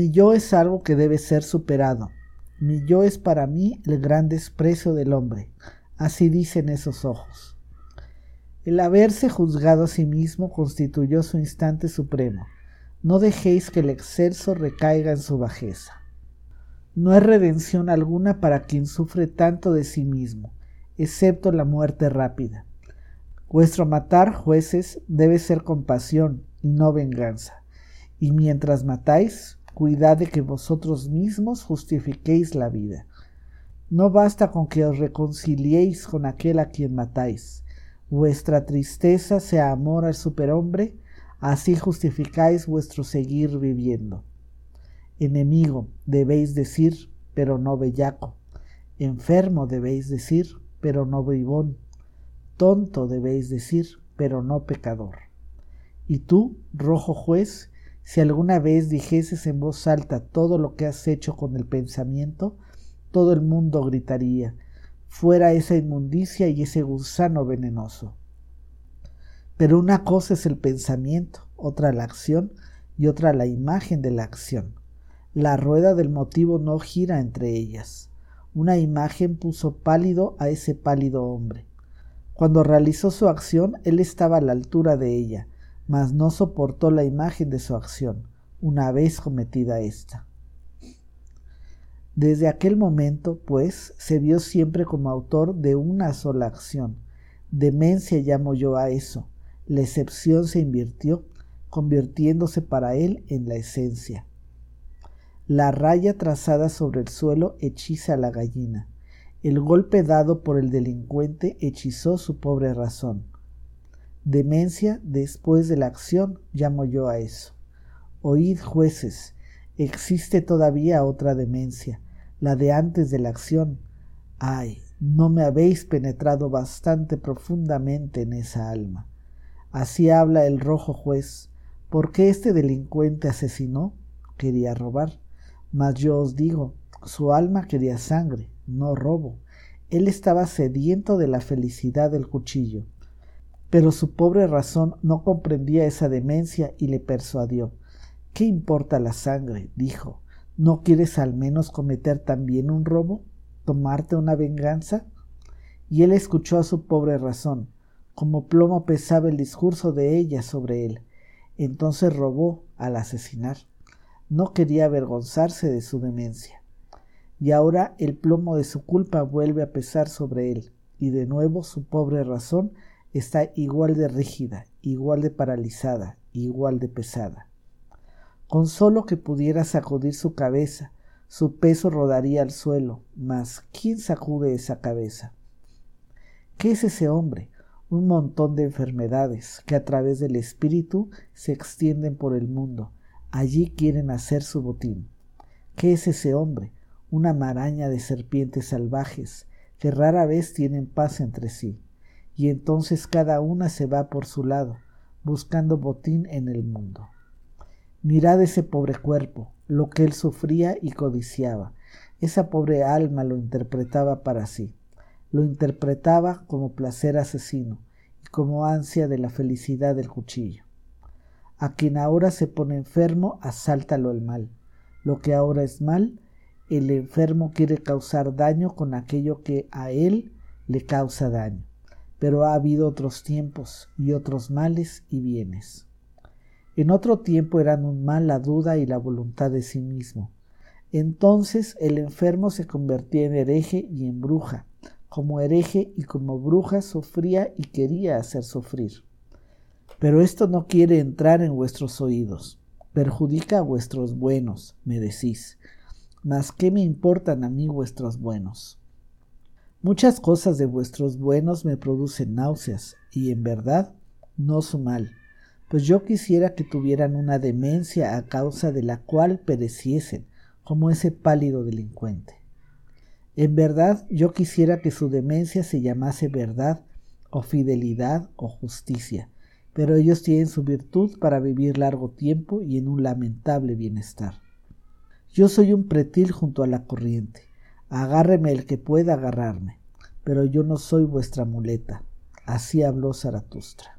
Mi yo es algo que debe ser superado. Mi yo es para mí el gran desprecio del hombre. Así dicen esos ojos. El haberse juzgado a sí mismo constituyó su instante supremo. No dejéis que el excelso recaiga en su bajeza. No hay redención alguna para quien sufre tanto de sí mismo, excepto la muerte rápida. Vuestro matar, jueces, debe ser compasión y no venganza. Y mientras matáis, cuidad de que vosotros mismos justifiquéis la vida. No basta con que os reconciliéis con aquel a quien matáis. Vuestra tristeza sea amor al superhombre, así justificáis vuestro seguir viviendo. Enemigo debéis decir, pero no bellaco. Enfermo debéis decir, pero no bribón. Tonto debéis decir, pero no pecador. Y tú, rojo juez, si alguna vez dijeses en voz alta todo lo que has hecho con el pensamiento, todo el mundo gritaría, fuera esa inmundicia y ese gusano venenoso. Pero una cosa es el pensamiento, otra la acción y otra la imagen de la acción. La rueda del motivo no gira entre ellas. Una imagen puso pálido a ese pálido hombre. Cuando realizó su acción, él estaba a la altura de ella, mas no soportó la imagen de su acción, una vez cometida ésta. Desde aquel momento, pues, se vio siempre como autor de una sola acción. Demencia llamo yo a eso. La excepción se invirtió, convirtiéndose para él en la esencia. La raya trazada sobre el suelo hechiza a la gallina. El golpe dado por el delincuente hechizó su pobre razón. Demencia después de la acción, llamo yo a eso. Oíd, jueces, existe todavía otra demencia, la de antes de la acción. Ay, no me habéis penetrado bastante profundamente en esa alma. Así habla el rojo juez. ¿Por qué este delincuente asesinó? Quería robar. Mas yo os digo, su alma quería sangre, no robo. Él estaba sediento de la felicidad del cuchillo. Pero su pobre razón no comprendía esa demencia y le persuadió. ¿Qué importa la sangre? dijo. ¿No quieres al menos cometer también un robo? ¿Tomarte una venganza? Y él escuchó a su pobre razón. Como plomo pesaba el discurso de ella sobre él. Entonces robó al asesinar. No quería avergonzarse de su demencia. Y ahora el plomo de su culpa vuelve a pesar sobre él, y de nuevo su pobre razón está igual de rígida, igual de paralizada, igual de pesada. Con solo que pudiera sacudir su cabeza, su peso rodaría al suelo, mas ¿quién sacude esa cabeza? ¿Qué es ese hombre? Un montón de enfermedades que a través del espíritu se extienden por el mundo. Allí quieren hacer su botín. ¿Qué es ese hombre? Una maraña de serpientes salvajes que rara vez tienen paz entre sí y entonces cada una se va por su lado, buscando botín en el mundo. Mirad ese pobre cuerpo, lo que él sufría y codiciaba. Esa pobre alma lo interpretaba para sí. Lo interpretaba como placer asesino y como ansia de la felicidad del cuchillo. A quien ahora se pone enfermo, asáltalo el mal. Lo que ahora es mal, el enfermo quiere causar daño con aquello que a él le causa daño pero ha habido otros tiempos y otros males y bienes. En otro tiempo eran un mal la duda y la voluntad de sí mismo. Entonces el enfermo se convertía en hereje y en bruja. Como hereje y como bruja sufría y quería hacer sufrir. Pero esto no quiere entrar en vuestros oídos. Perjudica a vuestros buenos, me decís. Mas ¿qué me importan a mí vuestros buenos? Muchas cosas de vuestros buenos me producen náuseas, y en verdad no su mal, pues yo quisiera que tuvieran una demencia a causa de la cual pereciesen, como ese pálido delincuente. En verdad yo quisiera que su demencia se llamase verdad, o fidelidad, o justicia, pero ellos tienen su virtud para vivir largo tiempo y en un lamentable bienestar. Yo soy un pretil junto a la corriente, Agárreme el que pueda agarrarme, pero yo no soy vuestra muleta. Así habló Zaratustra.